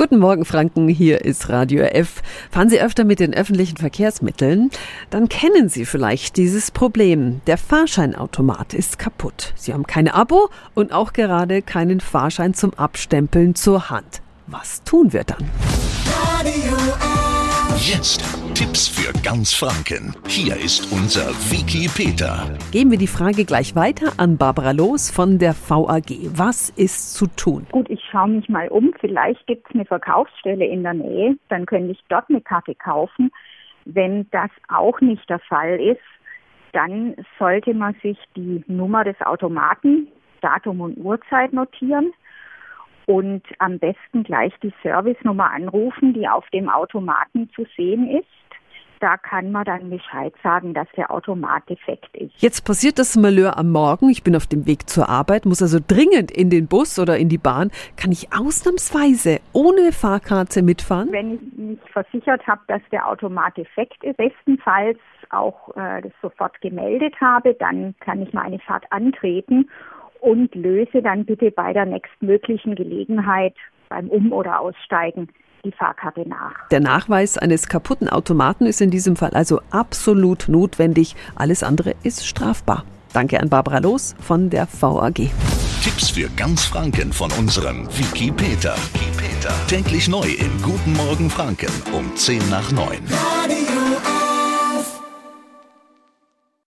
Guten Morgen, Franken. Hier ist Radio F. Fahren Sie öfter mit den öffentlichen Verkehrsmitteln? Dann kennen Sie vielleicht dieses Problem. Der Fahrscheinautomat ist kaputt. Sie haben keine Abo und auch gerade keinen Fahrschein zum Abstempeln zur Hand. Was tun wir dann? Radio Jetzt Tipps für ganz Franken. Hier ist unser Wiki Peter. Geben wir die Frage gleich weiter an Barbara Los von der VAG. Was ist zu tun? Gut, ich schaue mich mal um. Vielleicht gibt es eine Verkaufsstelle in der Nähe. Dann könnte ich dort eine Karte kaufen. Wenn das auch nicht der Fall ist, dann sollte man sich die Nummer des Automaten, Datum und Uhrzeit notieren und am besten gleich die Servicenummer anrufen, die auf dem Automaten zu sehen ist. Da kann man dann Bescheid sagen, dass der Automat defekt ist. Jetzt passiert das Malheur am Morgen. Ich bin auf dem Weg zur Arbeit, muss also dringend in den Bus oder in die Bahn. Kann ich ausnahmsweise ohne Fahrkarte mitfahren? Wenn ich mich versichert habe, dass der Automat defekt ist, bestenfalls auch äh, das sofort gemeldet habe, dann kann ich meine Fahrt antreten und löse dann bitte bei der nächstmöglichen Gelegenheit beim Um- oder Aussteigen die Fahrkarte nach. Der Nachweis eines kaputten Automaten ist in diesem Fall also absolut notwendig. Alles andere ist strafbar. Danke an Barbara Los von der VAG. Tipps für ganz Franken von unserem Wiki Peter. Wiki Peter. Täglich neu im Guten Morgen Franken um 10 nach 9. Radio